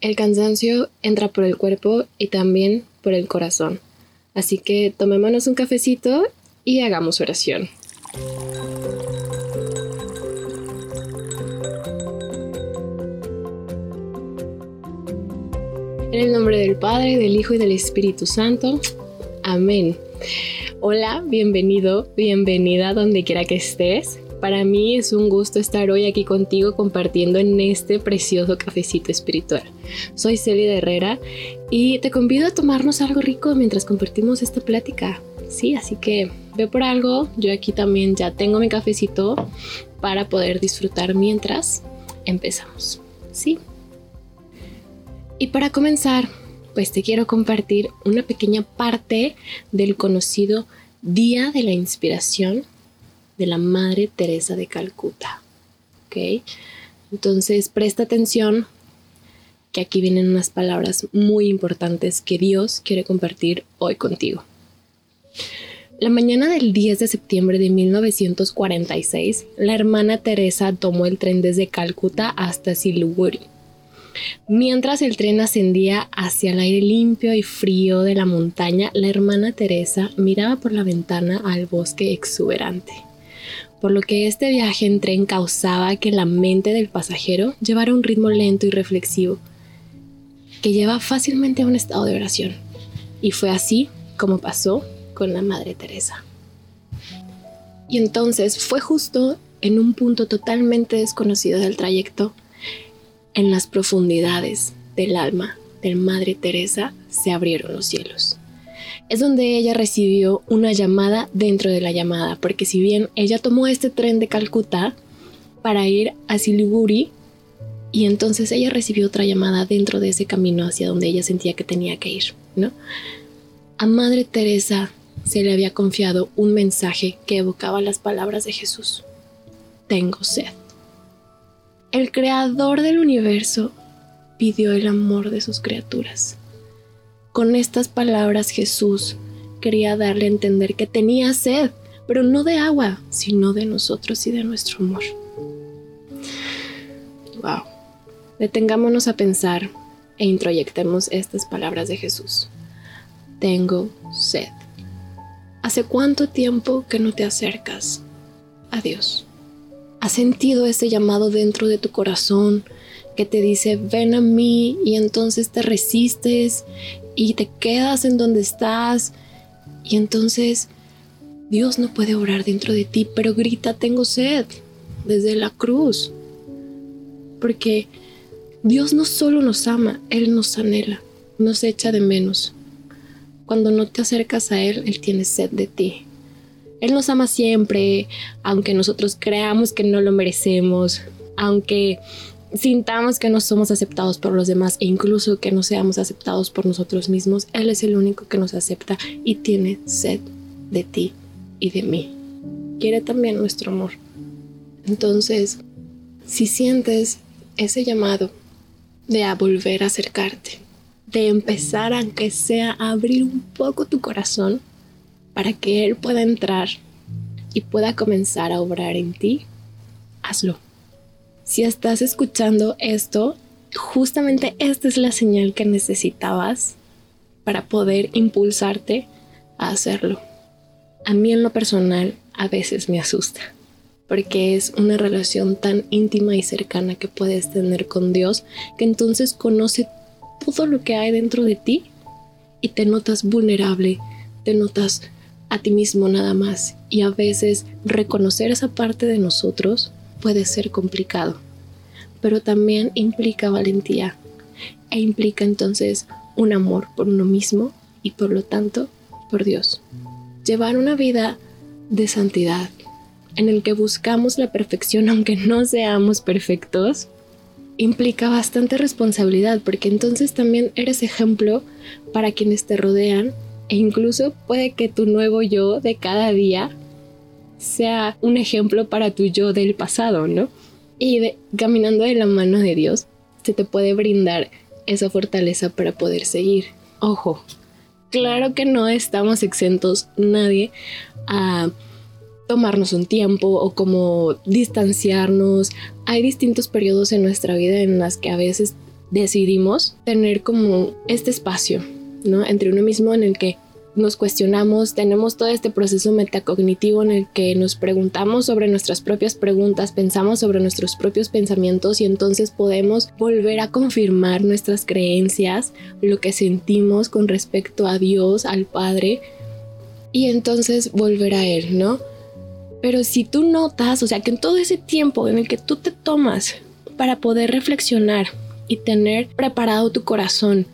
El cansancio entra por el cuerpo y también por el corazón. Así que tomémonos un cafecito y hagamos oración. En el nombre del Padre, del Hijo y del Espíritu Santo. Amén. Hola, bienvenido, bienvenida donde quiera que estés. Para mí es un gusto estar hoy aquí contigo compartiendo en este precioso cafecito espiritual. Soy Celia Herrera y te convido a tomarnos algo rico mientras compartimos esta plática. Sí, así que ve por algo. Yo aquí también ya tengo mi cafecito para poder disfrutar mientras empezamos. Sí. Y para comenzar, pues te quiero compartir una pequeña parte del conocido Día de la Inspiración de la Madre Teresa de Calcuta. ¿Ok? Entonces presta atención que aquí vienen unas palabras muy importantes que Dios quiere compartir hoy contigo. La mañana del 10 de septiembre de 1946, la hermana Teresa tomó el tren desde Calcuta hasta Siliguri Mientras el tren ascendía hacia el aire limpio y frío de la montaña, la hermana Teresa miraba por la ventana al bosque exuberante. Por lo que este viaje en tren causaba que la mente del pasajero llevara un ritmo lento y reflexivo, que lleva fácilmente a un estado de oración. Y fue así como pasó con la Madre Teresa. Y entonces fue justo en un punto totalmente desconocido del trayecto en las profundidades del alma de Madre Teresa se abrieron los cielos. Es donde ella recibió una llamada dentro de la llamada, porque si bien ella tomó este tren de Calcuta para ir a Siliguri, y entonces ella recibió otra llamada dentro de ese camino hacia donde ella sentía que tenía que ir, ¿no? A Madre Teresa se le había confiado un mensaje que evocaba las palabras de Jesús. Tengo sed. El creador del universo pidió el amor de sus criaturas. Con estas palabras Jesús quería darle a entender que tenía sed, pero no de agua, sino de nosotros y de nuestro amor. Wow. Detengámonos a pensar e introyectemos estas palabras de Jesús. Tengo sed. ¿Hace cuánto tiempo que no te acercas a Dios? ¿Has sentido ese llamado dentro de tu corazón que te dice, ven a mí y entonces te resistes y te quedas en donde estás y entonces Dios no puede orar dentro de ti, pero grita, tengo sed desde la cruz. Porque Dios no solo nos ama, Él nos anhela, nos echa de menos. Cuando no te acercas a Él, Él tiene sed de ti. Él nos ama siempre, aunque nosotros creamos que no lo merecemos, aunque sintamos que no somos aceptados por los demás e incluso que no seamos aceptados por nosotros mismos, Él es el único que nos acepta y tiene sed de ti y de mí. Quiere también nuestro amor. Entonces, si sientes ese llamado de volver a acercarte, de empezar aunque sea a abrir un poco tu corazón, para que Él pueda entrar y pueda comenzar a obrar en ti, hazlo. Si estás escuchando esto, justamente esta es la señal que necesitabas para poder impulsarte a hacerlo. A mí en lo personal a veces me asusta, porque es una relación tan íntima y cercana que puedes tener con Dios, que entonces conoce todo lo que hay dentro de ti y te notas vulnerable, te notas a ti mismo nada más y a veces reconocer esa parte de nosotros puede ser complicado, pero también implica valentía e implica entonces un amor por uno mismo y por lo tanto por Dios. Llevar una vida de santidad en el que buscamos la perfección aunque no seamos perfectos implica bastante responsabilidad porque entonces también eres ejemplo para quienes te rodean e incluso puede que tu nuevo yo de cada día sea un ejemplo para tu yo del pasado, ¿no? Y caminando de la mano de Dios, se te puede brindar esa fortaleza para poder seguir. Ojo, claro que no estamos exentos nadie a tomarnos un tiempo o como distanciarnos. Hay distintos periodos en nuestra vida en las que a veces decidimos tener como este espacio, ¿no? Entre uno mismo en el que nos cuestionamos, tenemos todo este proceso metacognitivo en el que nos preguntamos sobre nuestras propias preguntas, pensamos sobre nuestros propios pensamientos y entonces podemos volver a confirmar nuestras creencias, lo que sentimos con respecto a Dios, al Padre, y entonces volver a Él, ¿no? Pero si tú notas, o sea, que en todo ese tiempo en el que tú te tomas para poder reflexionar y tener preparado tu corazón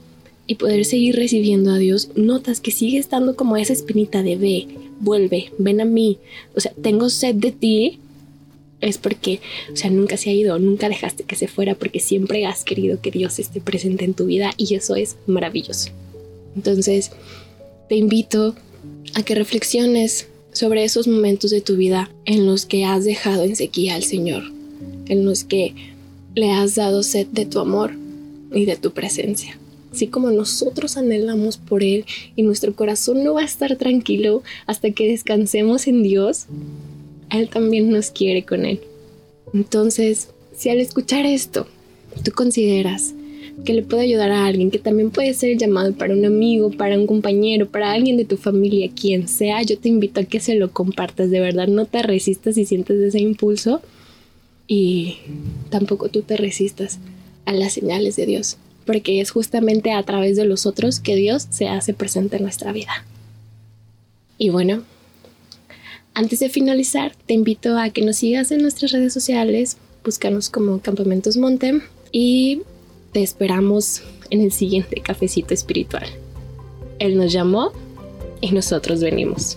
y poder seguir recibiendo a Dios, notas que sigue estando como esa espinita de ve, vuelve, ven a mí. O sea, tengo sed de ti. Es porque, o sea, nunca se ha ido, nunca dejaste que se fuera porque siempre has querido que Dios esté presente en tu vida y eso es maravilloso. Entonces, te invito a que reflexiones sobre esos momentos de tu vida en los que has dejado en sequía al Señor, en los que le has dado sed de tu amor y de tu presencia así como nosotros anhelamos por Él y nuestro corazón no va a estar tranquilo hasta que descansemos en Dios, Él también nos quiere con Él. Entonces, si al escuchar esto, tú consideras que le puede ayudar a alguien, que también puede ser llamado para un amigo, para un compañero, para alguien de tu familia, quien sea, yo te invito a que se lo compartas, de verdad, no te resistas si sientes ese impulso y tampoco tú te resistas a las señales de Dios porque es justamente a través de los otros que Dios se hace presente en nuestra vida. Y bueno, antes de finalizar, te invito a que nos sigas en nuestras redes sociales, búscanos como Campamentos Montem y te esperamos en el siguiente cafecito espiritual. Él nos llamó y nosotros venimos.